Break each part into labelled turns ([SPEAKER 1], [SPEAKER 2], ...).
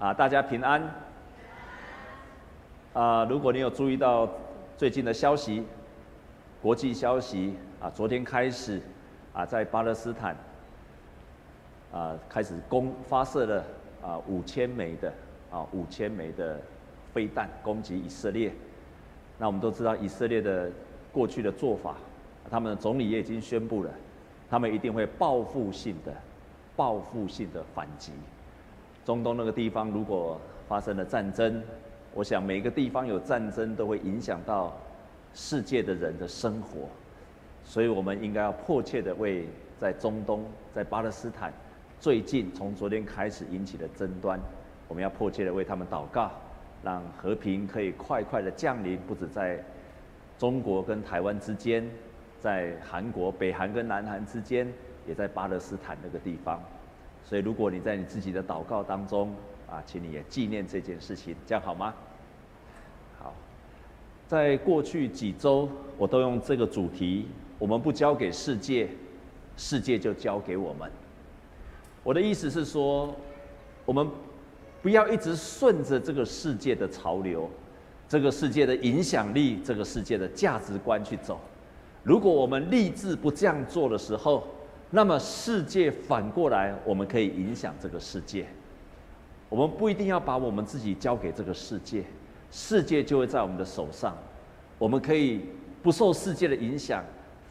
[SPEAKER 1] 啊，大家平安。啊，如果你有注意到最近的消息，国际消息啊，昨天开始啊，在巴勒斯坦啊开始攻发射了啊五千枚的啊五千枚的飞弹攻击以色列。那我们都知道以色列的过去的做法，他们的总理也已经宣布了，他们一定会报复性的报复性的反击。中东那个地方如果发生了战争，我想每个地方有战争都会影响到世界的人的生活，所以我们应该要迫切的为在中东、在巴勒斯坦最近从昨天开始引起的争端，我们要迫切的为他们祷告，让和平可以快快的降临，不止在中国跟台湾之间，在韩国、北韩跟南韩之间，也在巴勒斯坦那个地方。所以，如果你在你自己的祷告当中啊，请你也纪念这件事情，这样好吗？好，在过去几周，我都用这个主题：我们不交给世界，世界就交给我们。我的意思是说，我们不要一直顺着这个世界的潮流，这个世界的影响力，这个世界的价值观去走。如果我们立志不这样做的时候，那么世界反过来，我们可以影响这个世界。我们不一定要把我们自己交给这个世界，世界就会在我们的手上。我们可以不受世界的影响，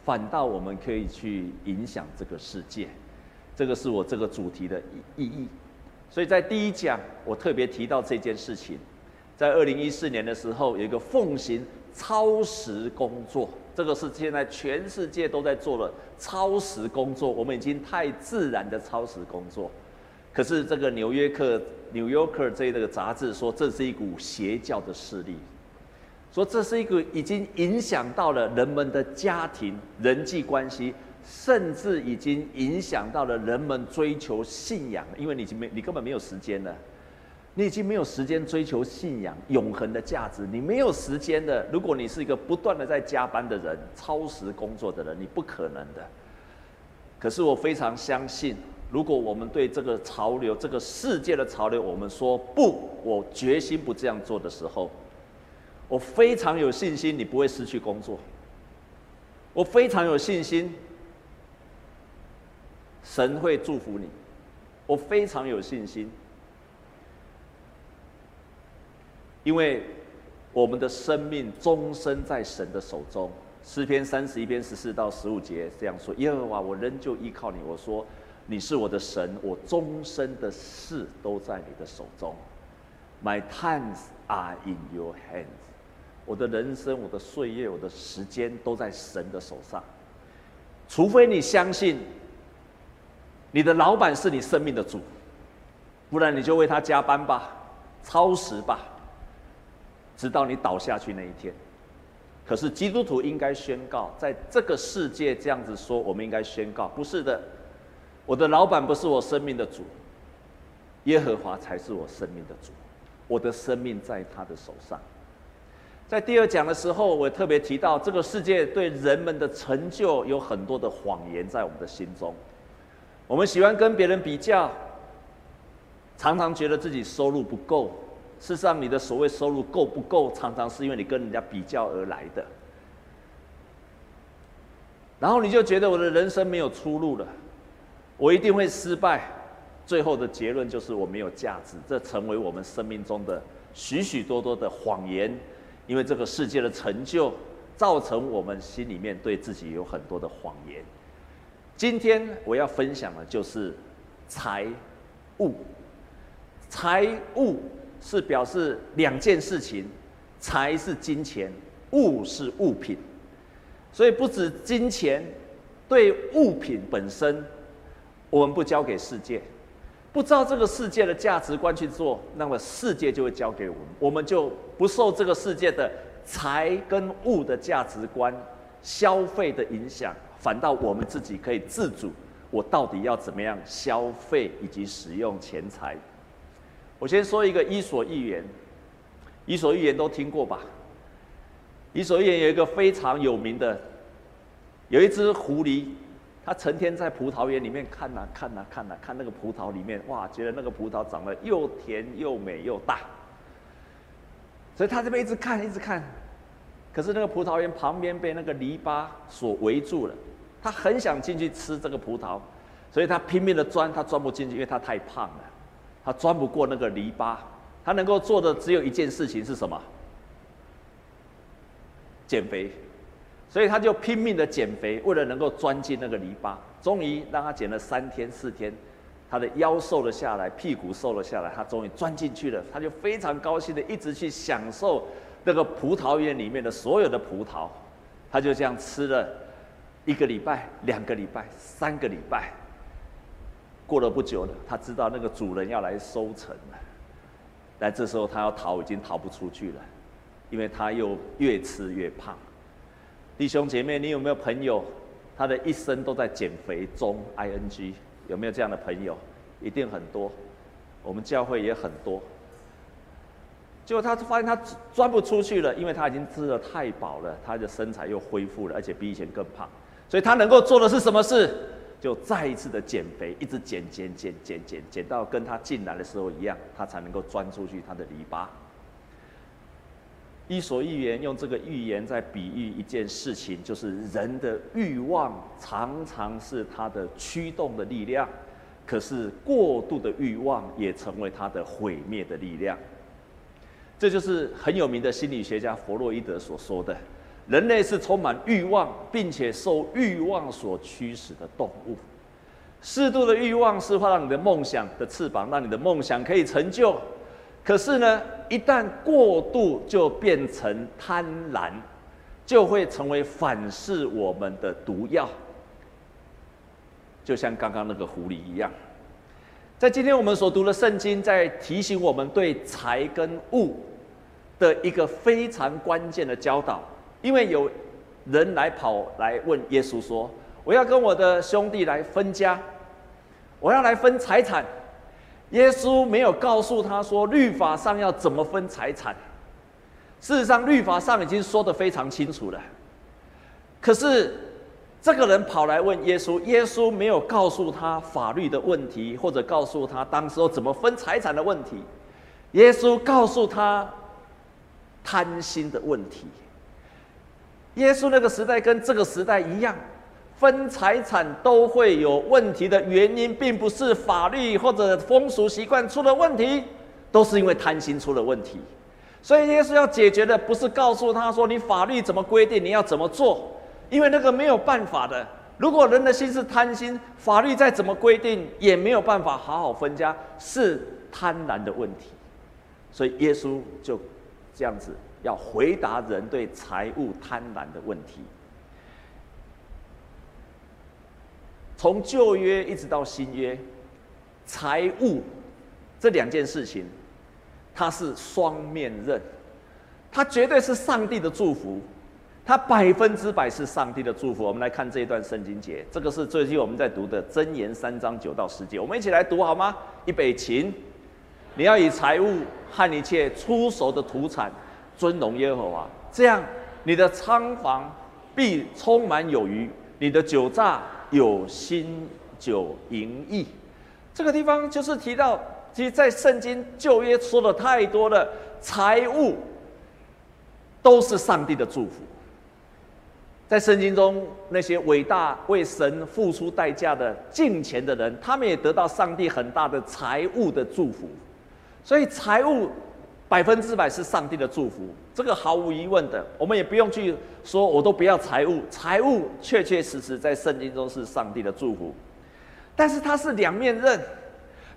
[SPEAKER 1] 反倒我们可以去影响这个世界。这个是我这个主题的意义。所以在第一讲，我特别提到这件事情。在二零一四年的时候，有一个奉行超时工作。这个是现在全世界都在做的超时工作，我们已经太自然的超时工作。可是这个《纽约客》《New Yorker》这个杂志说，这是一股邪教的势力，说这是一个已经影响到了人们的家庭、人际关系，甚至已经影响到了人们追求信仰，因为你已经没，你根本没有时间了。你已经没有时间追求信仰永恒的价值，你没有时间的。如果你是一个不断的在加班的人、超时工作的人，你不可能的。可是我非常相信，如果我们对这个潮流、这个世界的潮流，我们说不，我决心不这样做的时候，我非常有信心，你不会失去工作。我非常有信心，神会祝福你。我非常有信心。因为我们的生命终身在神的手中，诗篇三十一篇十四到十五节这样说：耶和华，我仍旧依靠你。我说，你是我的神，我终身的事都在你的手中。My times are in your hands。我的人生、我的岁月、我的时间都在神的手上。除非你相信，你的老板是你生命的主，不然你就为他加班吧，超时吧。直到你倒下去那一天，可是基督徒应该宣告，在这个世界这样子说，我们应该宣告，不是的，我的老板不是我生命的主，耶和华才是我生命的主，我的生命在他的手上。在第二讲的时候，我特别提到，这个世界对人们的成就有很多的谎言在我们的心中，我们喜欢跟别人比较，常常觉得自己收入不够。事实上，你的所谓收入够不够，常常是因为你跟人家比较而来的。然后你就觉得我的人生没有出路了，我一定会失败。最后的结论就是我没有价值，这成为我们生命中的许许多多的谎言。因为这个世界的成就，造成我们心里面对自己有很多的谎言。今天我要分享的就是财务，财务。是表示两件事情，财是金钱，物是物品，所以不止金钱，对物品本身，我们不交给世界，不照这个世界的价值观去做，那么世界就会交给我们，我们就不受这个世界的财跟物的价值观消费的影响，反倒我们自己可以自主，我到底要怎么样消费以及使用钱财。我先说一个《伊索寓言》，《伊索寓言》都听过吧？《伊索寓言》有一个非常有名的，有一只狐狸，它成天在葡萄园里面看呐看呐看呐，看那个葡萄里面，哇，觉得那个葡萄长得又甜又美又大。所以它这边一直看一直看，可是那个葡萄园旁边被那个篱笆所围住了，它很想进去吃这个葡萄，所以它拼命的钻，它钻不进去，因为它太胖了，他钻不过那个篱笆。他能够做的只有一件事情是什么？减肥。所以他就拼命的减肥，为了能够钻进那个篱笆。终于让他减了三天四天，他的腰瘦了下来，屁股瘦了下来，他终于钻进去了。他就非常高兴的一直去享受那个葡萄园里面的所有的葡萄。他就这样吃了一个礼拜、两个礼拜、三个礼拜。过了不久了，他知道那个主人要来收成了。但这时候他要逃，已经逃不出去了，因为他又越吃越胖。弟兄姐妹，你有没有朋友，他的一生都在减肥中？ing 有没有这样的朋友？一定很多，我们教会也很多。结果他发现他钻不出去了，因为他已经吃的太饱了，他的身材又恢复了，而且比以前更胖。所以他能够做的是什么事？就再一次的减肥，一直减减减减减减到跟他进来的时候一样，他才能够钻出去他的篱笆。伊索寓言用这个寓言在比喻一件事情，就是人的欲望常常是他的驱动的力量，可是过度的欲望也成为他的毁灭的力量。这就是很有名的心理学家弗洛伊德所说的：人类是充满欲望，并且受欲望所驱使的动物。适度的欲望是会让你的梦想的翅膀，让你的梦想可以成就。可是呢，一旦过度就变成贪婪，就会成为反噬我们的毒药。就像刚刚那个狐狸一样，在今天我们所读的圣经，在提醒我们对财跟物的一个非常关键的教导。因为有人来跑来问耶稣说：“我要跟我的兄弟来分家，我要来分财产。”耶稣没有告诉他说律法上要怎么分财产。事实上，律法上已经说得非常清楚了。可是这个人跑来问耶稣，耶稣没有告诉他法律的问题，或者告诉他当时候怎么分财产的问题。耶稣告诉他贪心的问题。耶稣那个时代跟这个时代一样。分财产都会有问题的原因，并不是法律或者风俗习惯出了问题，都是因为贪心出了问题。所以耶稣要解决的不是告诉他说，你法律怎么规定，你要怎么做，因为那个没有办法的。如果人的心是贪心，法律再怎么规定也没有办法好好分家，是贪婪的问题。所以耶稣就这样子要回答人对财务贪婪的问题。从旧约一直到新约，财务这两件事情，它是双面刃，它绝对是上帝的祝福，它百分之百是上帝的祝福。我们来看这一段圣经节，这个是最近我们在读的箴言三章九到十节，我们一起来读好吗？预备起，你要以财物和一切出熟的土产尊荣耶和华，这样你的仓房必充满有余，你的酒榨。有新酒盈溢，这个地方就是提到，其实，在圣经旧约说的太多的，财物都是上帝的祝福。在圣经中，那些伟大为神付出代价的敬虔的人，他们也得到上帝很大的财物的祝福。所以，财物。百分之百是上帝的祝福，这个毫无疑问的，我们也不用去说，我都不要财务，财务确确实实在圣经中是上帝的祝福，但是它是两面刃，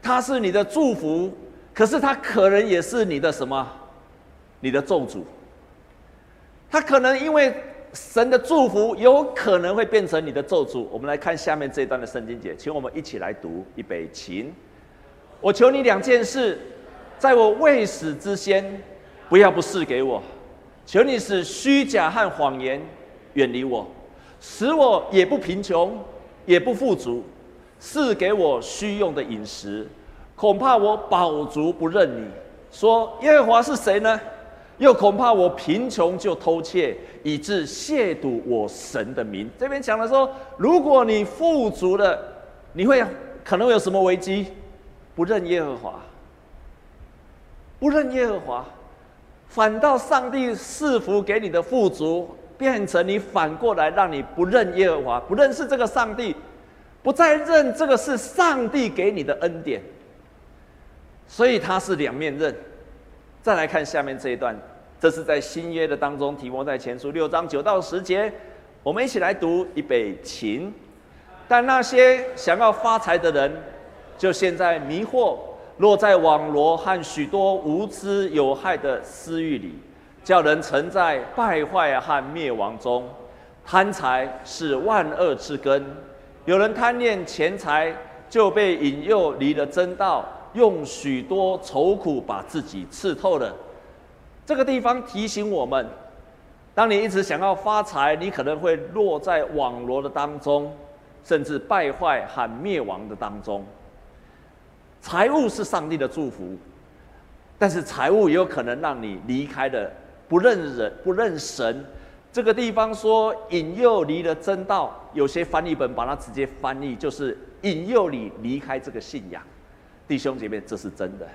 [SPEAKER 1] 它是你的祝福，可是它可能也是你的什么？你的咒诅。它可能因为神的祝福，有可能会变成你的咒诅。我们来看下面这一段的圣经节，请我们一起来读，预备起，我求你两件事。在我未死之先，不要不赐给我，求你使虚假和谎言远离我，使我也不贫穷，也不富足，赐给我需用的饮食。恐怕我饱足不认你。说耶和华是谁呢？又恐怕我贫穷就偷窃，以致亵渎我神的名。这边讲的说，如果你富足了，你会可能有什么危机？不认耶和华，不认耶和华，反倒上帝赐福给你的富足，变成你反过来让你不认耶和华，不认识这个上帝，不再认这个是上帝给你的恩典。所以他是两面刃。再来看下面这一段，这是在新约的当中，提摩太前书六章九到十节，我们一起来读预备起。但那些想要发财的人，就现在迷惑，落在网罗和许多无知有害的私欲里，叫人沉在败坏和灭亡中。贪财是万恶之根，有人贪恋钱财，就被引诱离了真道。用许多愁苦把自己刺透了。这个地方提醒我们：当你一直想要发财，你可能会落在网罗的当中，甚至败坏和灭亡的当中。财务是上帝的祝福，但是财务也有可能让你离开的，不认人、不认神。这个地方说引诱离了真道，有些翻译本把它直接翻译就是引诱你离开这个信仰。弟兄姐妹，这是真的。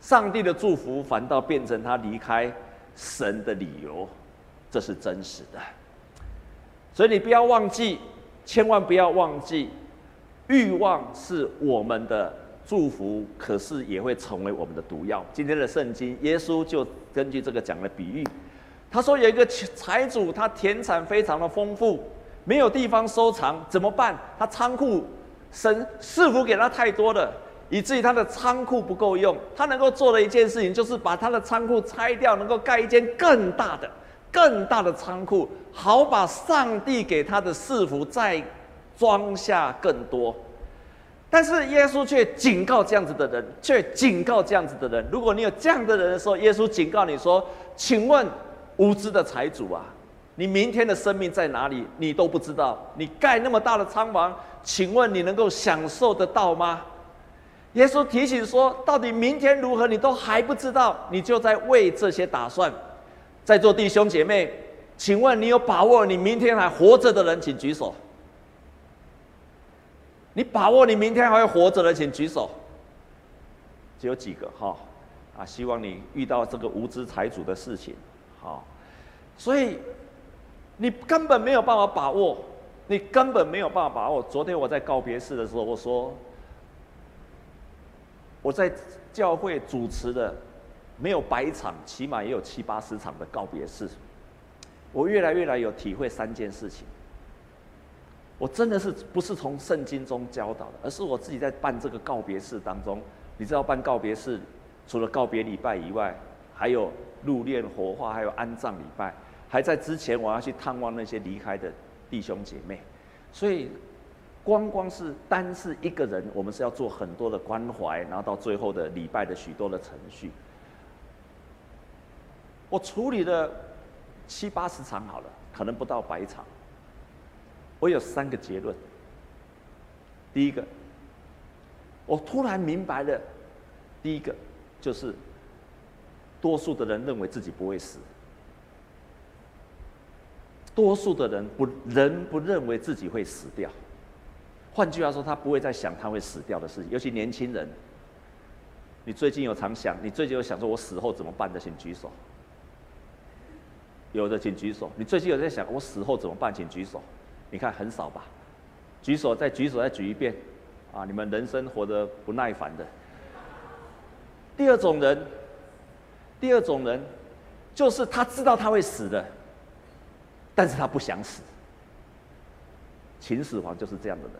[SPEAKER 1] 上帝的祝福反倒变成他离开神的理由，这是真实的。所以你不要忘记，千万不要忘记，欲望是我们的祝福，可是也会成为我们的毒药。今天的圣经，耶稣就根据这个讲了比喻。他说有一个财主，他田产非常的丰富，没有地方收藏，怎么办？他仓库神赐福给他太多了。以至于他的仓库不够用，他能够做的一件事情就是把他的仓库拆掉，能够盖一间更大的、更大的仓库，好把上帝给他的赐福再装下更多。但是耶稣却警告这样子的人，却警告这样子的人：如果你有这样的人的时候，耶稣警告你说：“请问无知的财主啊，你明天的生命在哪里？你都不知道。你盖那么大的仓房，请问你能够享受得到吗？”耶稣提醒说：“到底明天如何，你都还不知道，你就在为这些打算。”在座弟兄姐妹，请问你有把握你明天还活着的人，请举手。你把握你明天还会活着的，请举手。只有几个哈？啊，希望你遇到这个无知财主的事情，好。所以你根本没有办法把握，你根本没有办法把握。昨天我在告别式的时候，我说。我在教会主持的没有百场，起码也有七八十场的告别式。我越来越来有体会三件事情。我真的是不是从圣经中教导的，而是我自己在办这个告别式当中。你知道办告别式，除了告别礼拜以外，还有入殓、火化，还有安葬礼拜。还在之前，我要去探望那些离开的弟兄姐妹，所以。光光是单是一个人，我们是要做很多的关怀，然后到最后的礼拜的许多的程序。我处理了七八十场好了，可能不到百场。我有三个结论。第一个，我突然明白了，第一个就是，多数的人认为自己不会死，多数的人不人不认为自己会死掉。换句话说，他不会再想他会死掉的事情，尤其年轻人。你最近有常想，你最近有想说我死后怎么办的，请举手。有的请举手。你最近有在想我死后怎么办，请举手。你看很少吧？举手，再举手，再举一遍。啊，你们人生活得不耐烦的。第二种人，第二种人，就是他知道他会死的，但是他不想死。秦始皇就是这样的人。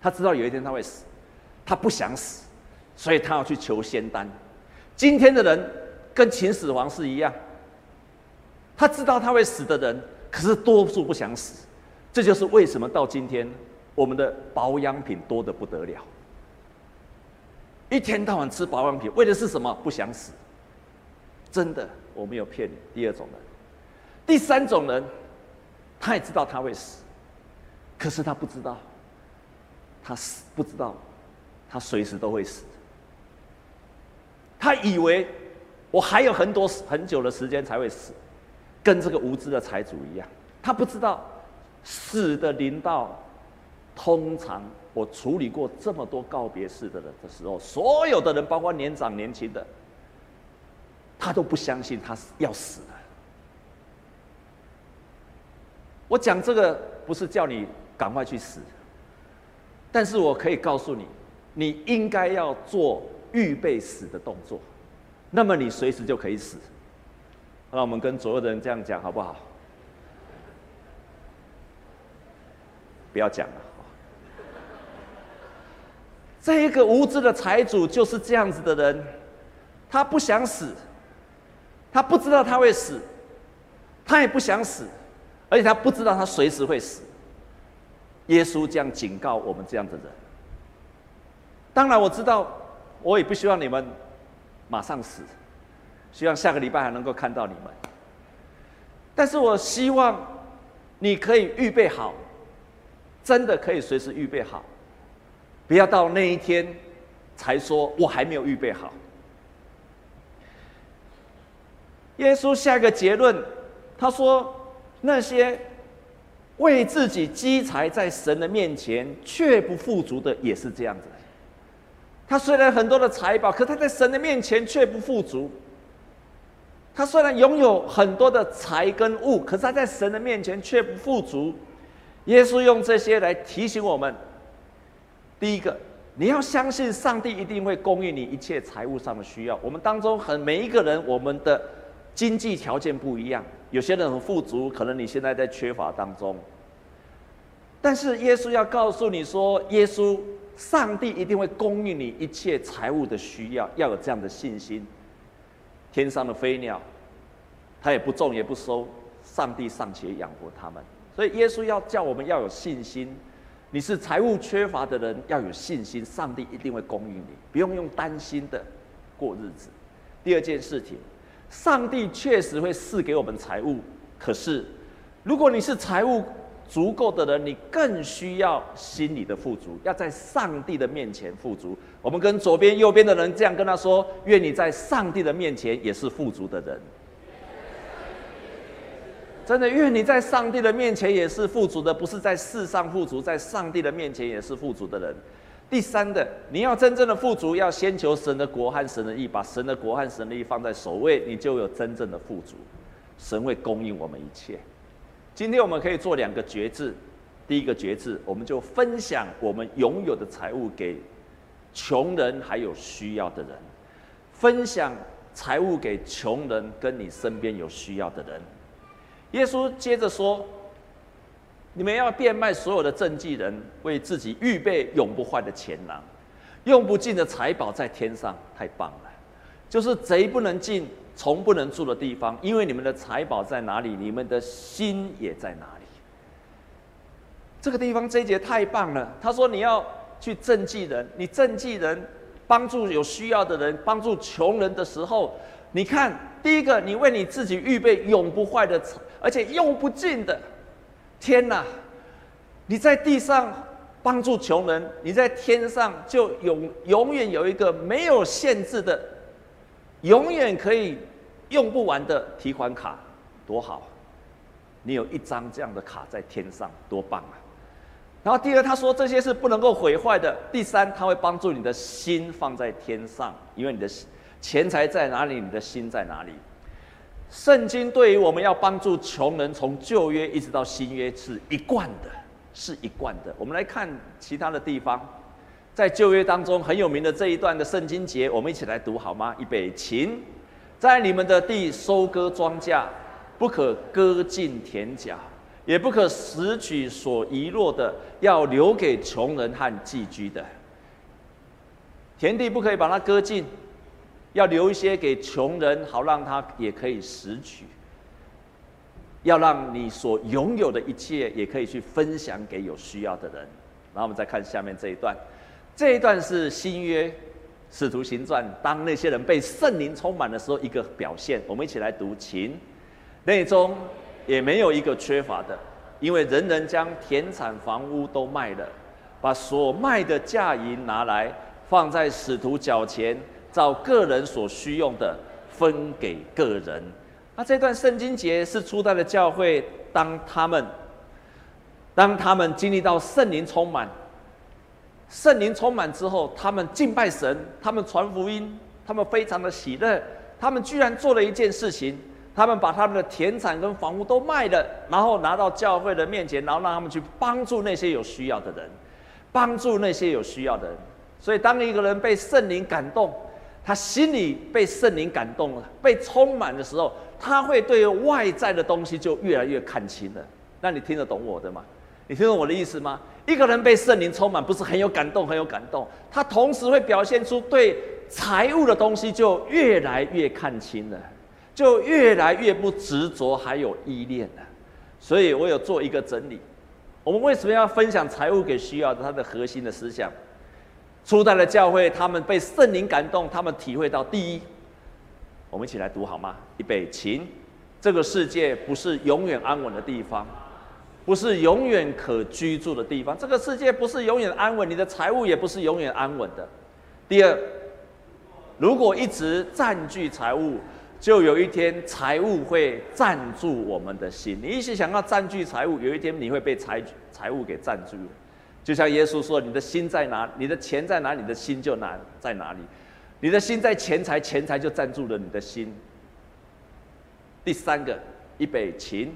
[SPEAKER 1] 他知道有一天他会死，他不想死，所以他要去求仙丹。今天的人跟秦始皇是一样，他知道他会死的人，可是多数不想死。这就是为什么到今天我们的保养品多得不得了，一天到晚吃保养品，为的是什么？不想死。真的，我没有骗你。第二种人，第三种人，他也知道他会死，可是他不知道。他死不知道，他随时都会死。他以为我还有很多很久的时间才会死，跟这个无知的财主一样，他不知道死的临到，通常我处理过这么多告别式的人的时候，所有的人，包括年长年轻的，他都不相信他是要死了。我讲这个不是叫你赶快去死，但是我可以告诉你，你应该要做预备死的动作，那么你随时就可以死。那我们跟左右的人这样讲好不好？不要讲了。这一个无知的财主就是这样子的人，他不想死，他不知道他会死，他也不想死，而且他不知道他随时会死。耶稣这样警告我们这样的人。当然我知道，我也不希望你们马上死，希望下个礼拜还能够看到你们。但是我希望你可以预备好，真的可以随时预备好。不要到那一天才说我还没有预备好。耶稣下一个结论，他说：“那些为自己积财在神的面前却不富足的，也是这样子。他虽然很多的财宝，可他在神的面前却不富足。他虽然拥有很多的财跟物，可是他在神的面前却不富足。耶稣用这些来提醒我们。”第一个，你要相信上帝一定会供应你一切财务上的需要。我们当中很每一个人，我们的经济条件不一样，有些人很富足，可能你现在在缺乏当中。但是耶稣要告诉你说，耶稣上帝一定会供应你一切财务的需要，要有这样的信心。天上的飞鸟，它也不种也不收，上帝尚且养活他们，所以耶稣要叫我们要有信心。你是财务缺乏的人，要有信心，上帝一定会供应你，不用用担心的过日子。第二件事情，上帝确实会赐给我们财物，可是如果你是财务足够的人，你更需要心里的富足，要在上帝的面前富足。我们跟左边、右边的人这样跟他说：愿你在上帝的面前也是富足的人。真的，愿你在上帝的面前也是富足的，不是在世上富足，在上帝的面前也是富足的人。第三的，你要真正的富足，要先求神的国和神的义，把神的国和神的义放在首位，你就有真正的富足。神会供应我们一切。今天我们可以做两个决志，第一个决志，我们就分享我们拥有的财物给穷人还有需要的人，分享财物给穷人跟你身边有需要的人。耶稣接着说：“你们要变卖所有的賑济人，为自己预备永不坏的钱囊，用不尽的财宝在天上。太棒了！就是贼不能进，虫不能住的地方，因为你们的财宝在哪里，你们的心也在哪里。这个地方这一节太棒了。他说你要去賑济人，你賑济人，帮助有需要的人，帮助穷人的时候，你看。”第一个，你为你自己预备永不坏的，而且用不尽的。天哪！你在地上帮助穷人，你在天上就永永远有一个没有限制的，永远可以用不完的提款卡，多好！你有一张这样的卡在天上，多棒啊！然后第二，他说这些是不能够毁坏的。第三，他会帮助你的心放在天上，因为你的。钱财在哪里，你的心在哪里？圣经对于我们要帮助穷人，从旧约一直到新约是一贯的，是一贯的。我们来看其他的地方，在旧约当中很有名的这一段的圣经节，我们一起来读好吗？预备，请，在你们的地收割庄稼，不可割尽田角，也不可拾取所遗落的，要留给穷人和寄居的。田地不可以把它割尽。要留一些给穷人，好让他也可以拾取。要让你所拥有的一切，也可以去分享给有需要的人。然后我们再看下面这一段，这一段是新约使徒行传，当那些人被圣灵充满的时候，一个表现。我们一起来读，请，内中也没有一个缺乏的，因为人人将田产房屋都卖了，把所卖的价银拿来，放在使徒脚前。照个人所需用的，分给个人。那这段圣经节是初代的教会，当他们当他们经历到圣灵充满，圣灵充满之后，他们敬拜神，他们传福音，他们非常的喜乐，他们居然做了一件事情。他们把他们的田产跟房屋都卖了，然后拿到教会的面前，然后让他们去帮助那些有需要的人，帮助那些有需要的人。所以，当一个人被圣灵感动，他心里被圣灵感动了，被充满的时候，他会对外在的东西就越来越看清了。那你听得懂我的吗？你听懂我的意思吗？一个人被圣灵充满，不是很有感动，很有感动，他同时会表现出对财务的东西就越来越看清了。就越来越不执着，还有依恋了。所以我有做一个整理。我们为什么要分享财务给需要的？它的核心的思想，初代的教会，他们被圣灵感动，他们体会到第一，我们一起来读好吗？预备，请。这个世界不是永远安稳的地方，不是永远可居住的地方。这个世界不是永远安稳，你的财物也不是永远安稳的。第二，如果一直占据财物，就有一天，财物会占住我们的心。你一直想要占据财物，有一天你会被财财物给占住。就像耶稣说：“你的心在哪，你的钱在哪，你的心就哪在哪里。你的心在钱财，钱财就占住了你的心。”第三个，预备起，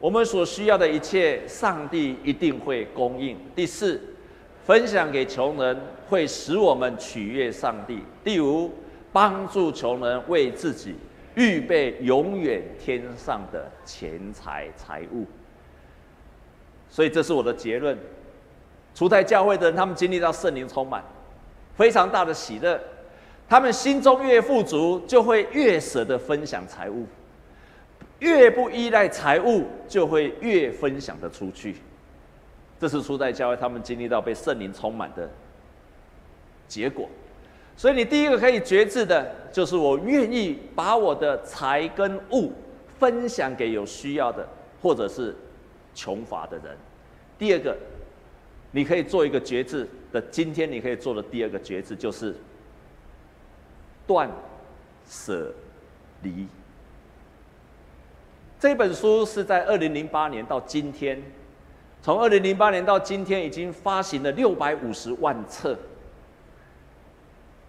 [SPEAKER 1] 我们所需要的一切，上帝一定会供应。第四，分享给穷人，会使我们取悦上帝。第五，帮助穷人为自己。预备永远天上的钱财财物，所以这是我的结论。初代教会的人，他们经历到圣灵充满，非常大的喜乐。他们心中越富足，就会越舍得分享财物；越不依赖财物，就会越分享得出去。这是初代教会他们经历到被圣灵充满的结果。所以你第一个可以觉知的，就是我愿意把我的财跟物分享给有需要的，或者是穷乏的人。第二个，你可以做一个决志的，今天你可以做的第二个决志就是断舍离。这本书是在二零零八年到今天，从二零零八年到今天已经发行了六百五十万册。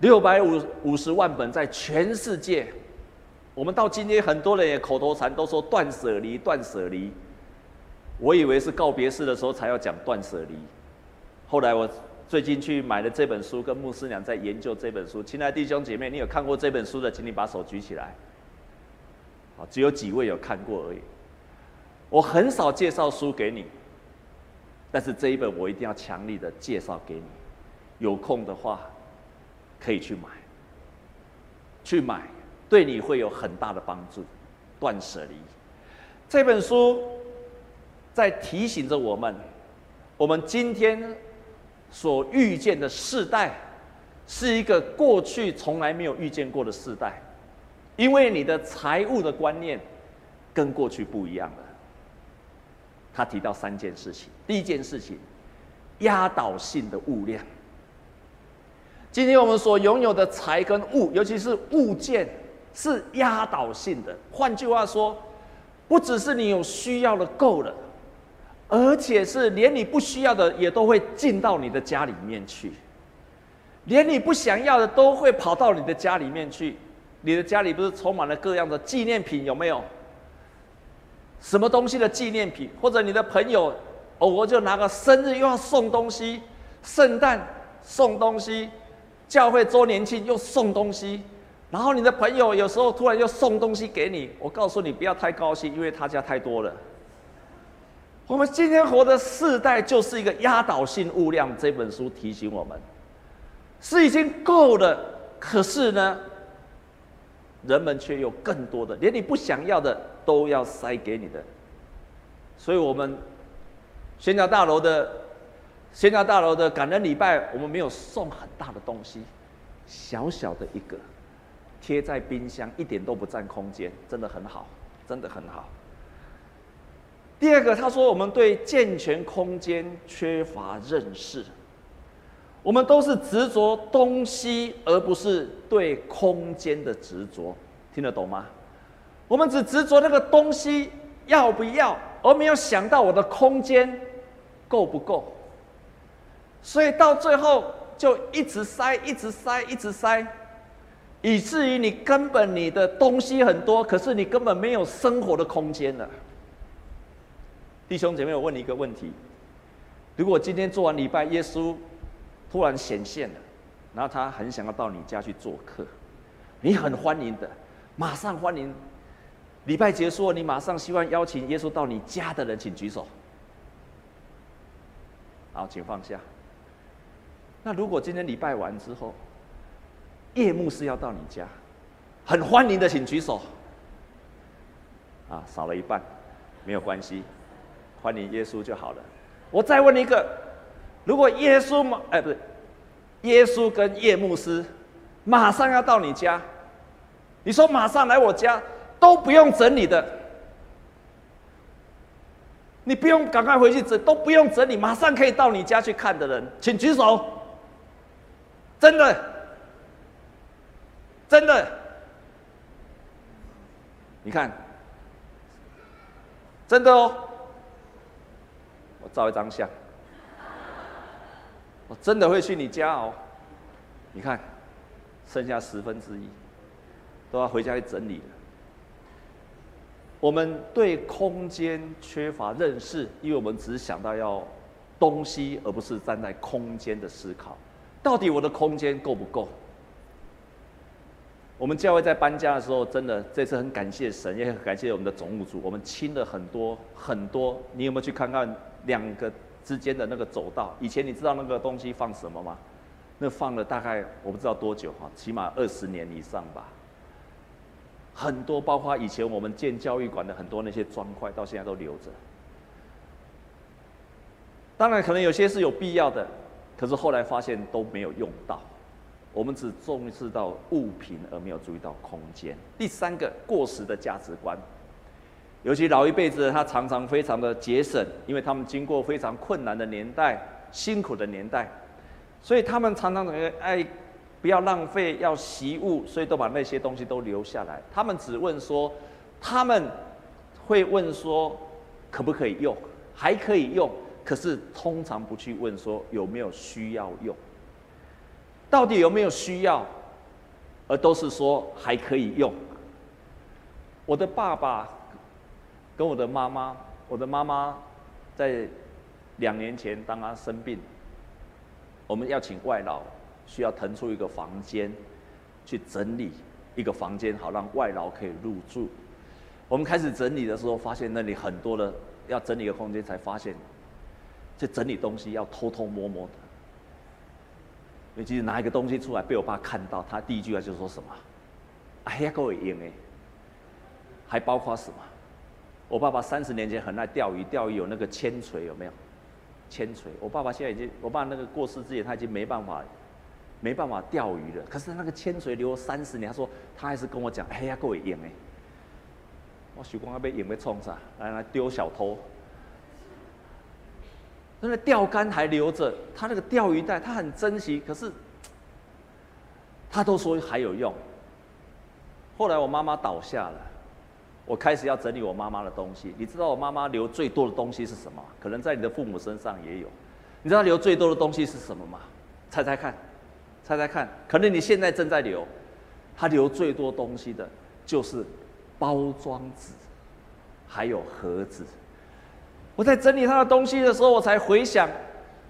[SPEAKER 1] 六百五五十万本在全世界，我们到今天很多人也口头禅都说断舍离，断舍离。我以为是告别式的时候才要讲断舍离，后来我最近去买了这本书，跟牧师娘在研究这本书。亲爱的弟兄姐妹，你有看过这本书的，请你把手举起来。好，只有几位有看过而已。我很少介绍书给你，但是这一本我一定要强力的介绍给你。有空的话。可以去买，去买，对你会有很大的帮助。断舍离这本书在提醒着我们，我们今天所遇见的世代，是一个过去从来没有遇见过的世代，因为你的财务的观念跟过去不一样了。他提到三件事情，第一件事情，压倒性的物量。今天我们所拥有的财跟物，尤其是物件，是压倒性的。换句话说，不只是你有需要的够了，而且是连你不需要的也都会进到你的家里面去，连你不想要的都会跑到你的家里面去。你的家里不是充满了各样的纪念品，有没有？什么东西的纪念品？或者你的朋友偶尔就拿个生日又要送东西，圣诞送东西。教会周年庆又送东西，然后你的朋友有时候突然又送东西给你，我告诉你不要太高兴，因为他家太多了。我们今天活的世代就是一个压倒性物量，这本书提醒我们，是已经够了，可是呢，人们却有更多的，连你不想要的都要塞给你的，所以我们宣教大楼的。宣教大楼的感恩礼拜，我们没有送很大的东西，小小的一个，贴在冰箱，一点都不占空间，真的很好，真的很好。第二个，他说我们对健全空间缺乏认识，我们都是执着东西，而不是对空间的执着。听得懂吗？我们只执着那个东西要不要，而没有想到我的空间够不够。所以到最后就一直塞，一直塞，一直塞，以至于你根本你的东西很多，可是你根本没有生活的空间了。弟兄姐妹，我问你一个问题：如果今天做完礼拜，耶稣突然显现了，然后他很想要到你家去做客，你很欢迎的，马上欢迎。礼拜结束，你马上希望邀请耶稣到你家的人，请举手。好，请放下。那如果今天礼拜完之后，夜幕是要到你家，很欢迎的，请举手。啊，少了一半，没有关系。欢迎耶稣就好了。我再问你一个：如果耶稣马，哎，不是，耶稣跟叶牧师马上要到你家，你说马上来我家，都不用整理的，你不用赶快回去整，都不用整理，马上可以到你家去看的人，请举手。真的，真的，你看，真的哦。我照一张相，我真的会去你家哦。你看，剩下十分之一，都要回家去整理了。我们对空间缺乏认识，因为我们只想到要东西，而不是站在空间的思考。到底我的空间够不够？我们教会在搬家的时候，真的这次很感谢神，也很感谢我们的总务组，我们清了很多很多。你有没有去看看？两个之间的那个走道，以前你知道那个东西放什么吗？那放了大概我不知道多久哈，起码二十年以上吧。很多包括以前我们建教育馆的很多那些砖块，到现在都留着。当然，可能有些是有必要的，可是后来发现都没有用到。我们只重视到物品，而没有注意到空间。第三个过时的价值观。尤其老一辈子，他常常非常的节省，因为他们经过非常困难的年代、辛苦的年代，所以他们常常爱不要浪费，要惜物，所以都把那些东西都留下来。他们只问说，他们会问说可不可以用，还可以用，可是通常不去问说有没有需要用，到底有没有需要，而都是说还可以用。我的爸爸。跟我的妈妈，我的妈妈在两年前，当她生病，我们要请外劳，需要腾出一个房间去整理一个房间，好让外劳可以入住。我们开始整理的时候，发现那里很多的要整理的空间，才发现这整理东西要偷偷摸摸的。尤其是拿一个东西出来被我爸看到，他第一句话就是说什么：“哎呀，各位英哎，还包括什么？”我爸爸三十年前很爱钓鱼，钓鱼有那个铅锤，有没有？铅锤。我爸爸现在已经，我爸那个过世之前他已经没办法，没办法钓鱼了。可是那个铅锤留了三十年，他说他还是跟我讲，哎呀，各位用哎。我许光要被用被冲啥？来来丢小偷。那个钓竿还留着，他那个钓鱼袋他很珍惜，可是他都说还有用。后来我妈妈倒下了。我开始要整理我妈妈的东西。你知道我妈妈留最多的东西是什么？可能在你的父母身上也有。你知道留最多的东西是什么吗？猜猜看，猜猜看。可能你现在正在留。她留最多东西的就是包装纸，还有盒子。我在整理她的东西的时候，我才回想，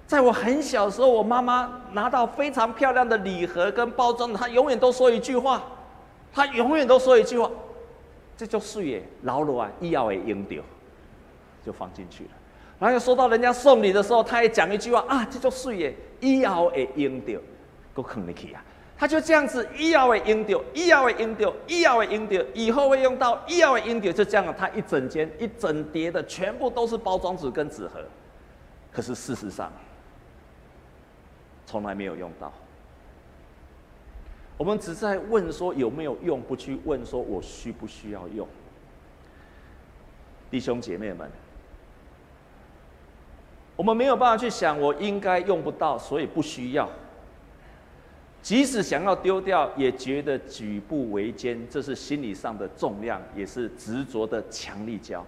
[SPEAKER 1] 在我很小时候，我妈妈拿到非常漂亮的礼盒跟包装，她永远都说一句话，她永远都说一句话。这就水耶，老了啊，以后会用掉，就放进去了。然后又说到人家送礼的时候，他也讲一句话啊，这就水耶，以后会用掉，搁放进去啊。他就这样子，以后会用掉，以后会用掉，以后会用掉，以后会用到，以后会用掉，就这样。他一整间一整叠的，全部都是包装纸跟纸盒，可是事实上，从来没有用到。我们只在问说有没有用，不去问说我需不需要用。弟兄姐妹们，我们没有办法去想我应该用不到，所以不需要。即使想要丢掉，也觉得举步维艰，这是心理上的重量，也是执着的强力胶。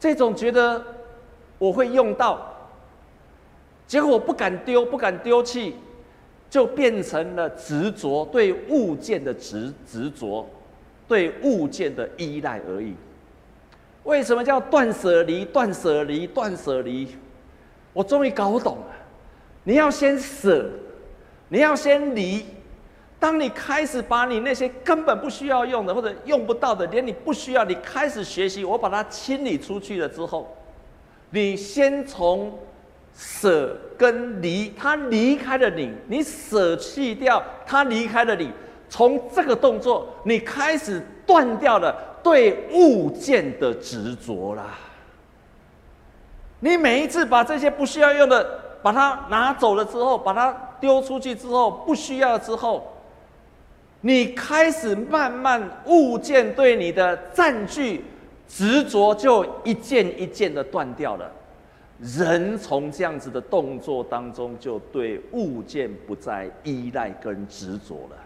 [SPEAKER 1] 这种觉得我会用到，结果我不敢丢，不敢丢弃，就变成了执着，对物件的执执着，对物件的依赖而已。为什么叫断舍离？断舍离，断舍离。我终于搞懂了，你要先舍，你要先离。当你开始把你那些根本不需要用的，或者用不到的，连你不需要，你开始学习，我把它清理出去了之后，你先从舍跟离，他离开了你，你舍弃掉，他离开了你。从这个动作，你开始断掉了对物件的执着啦。你每一次把这些不需要用的，把它拿走了之后，把它丢出去之后，不需要之后，你开始慢慢物件对你的占据执着就一件一件的断掉了。人从这样子的动作当中，就对物件不再依赖跟执着了。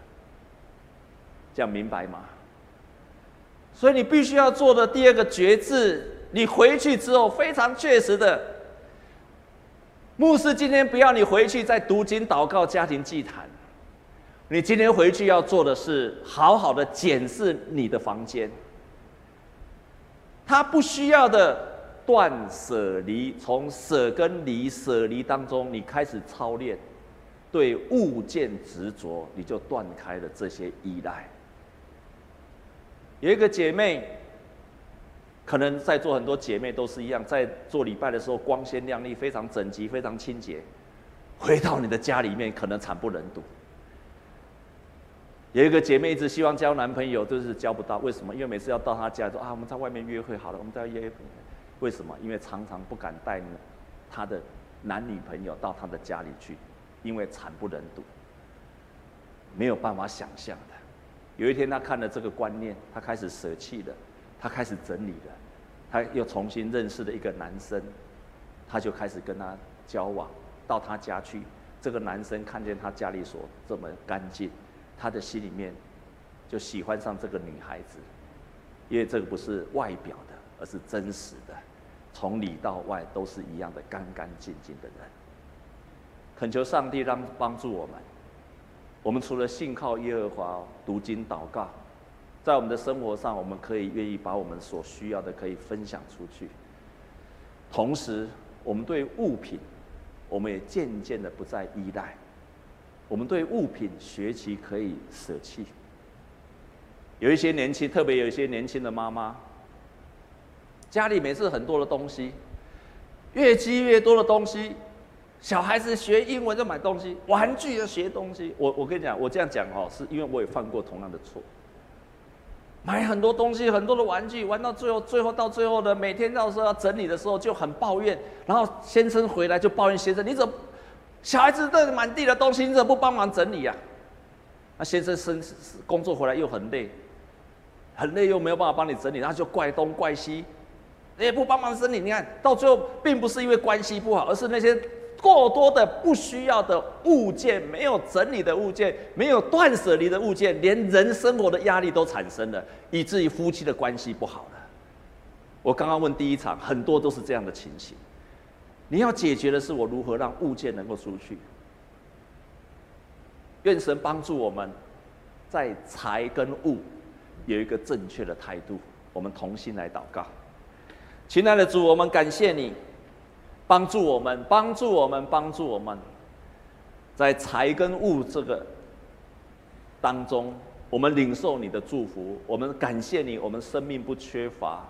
[SPEAKER 1] 这样明白吗？所以你必须要做的第二个决志。你回去之后，非常确实的，牧师今天不要你回去再读经、祷告、家庭祭坛。你今天回去要做的是，好好的检视你的房间。他不需要的断舍离，从舍跟离、舍离当中，你开始操练对物件执着，你就断开了这些依赖。有一个姐妹。可能在座很多姐妹都是一样，在做礼拜的时候光鲜亮丽，非常整齐，非常清洁。回到你的家里面，可能惨不忍睹。有一个姐妹一直希望交男朋友，就是交不到。为什么？因为每次要到她家说啊，我们在外面约会好了，我们在约会。为什么？因为常常不敢带他的男女朋友到他的家里去，因为惨不忍睹。没有办法想象的。有一天，他看了这个观念，他开始舍弃了。他开始整理了，他又重新认识了一个男生，他就开始跟他交往，到他家去。这个男生看见他家里所这么干净，他的心里面就喜欢上这个女孩子，因为这个不是外表，而是真实的，从里到外都是一样的干干净净的人。恳求上帝让帮助我们，我们除了信靠耶和华，读经祷告。在我们的生活上，我们可以愿意把我们所需要的可以分享出去。同时，我们对物品，我们也渐渐的不再依赖。我们对物品学习可以舍弃。有一些年轻，特别有一些年轻的妈妈，家里每次很多的东西，越积越多的东西。小孩子学英文就买东西，玩具就学东西。我我跟你讲，我这样讲哦，是因为我也犯过同样的错。买很多东西，很多的玩具，玩到最后，最后到最后的每天到时候要整理的时候就很抱怨，然后先生回来就抱怨先生，你怎么小孩子这满地的东西，你怎么不帮忙整理呀？那先生生工作回来又很累，很累又没有办法帮你整理，然后就怪东怪西，也不帮忙整理。你看到最后，并不是因为关系不好，而是那些。过多的不需要的物件，没有整理的物件，没有断舍离的物件，连人生活的压力都产生了，以至于夫妻的关系不好了。我刚刚问第一场，很多都是这样的情形。你要解决的是我如何让物件能够出去。愿神帮助我们，在财跟物有一个正确的态度。我们同心来祷告，亲爱的主，我们感谢你。帮助我们，帮助我们，帮助我们，在财跟物这个当中，我们领受你的祝福，我们感谢你，我们生命不缺乏。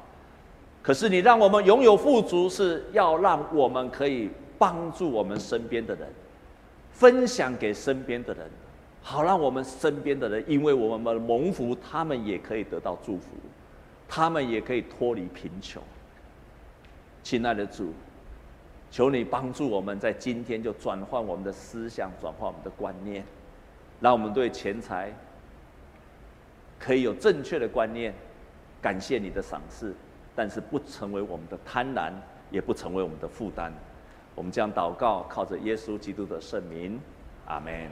[SPEAKER 1] 可是你让我们拥有富足，是要让我们可以帮助我们身边的人，分享给身边的人，好让我们身边的人，因为我们的蒙福，他们也可以得到祝福，他们也可以脱离贫穷。亲爱的主。求你帮助我们在今天就转换我们的思想，转换我们的观念，让我们对钱财可以有正确的观念。感谢你的赏赐，但是不成为我们的贪婪，也不成为我们的负担。我们将祷告，靠着耶稣基督的圣名，阿门。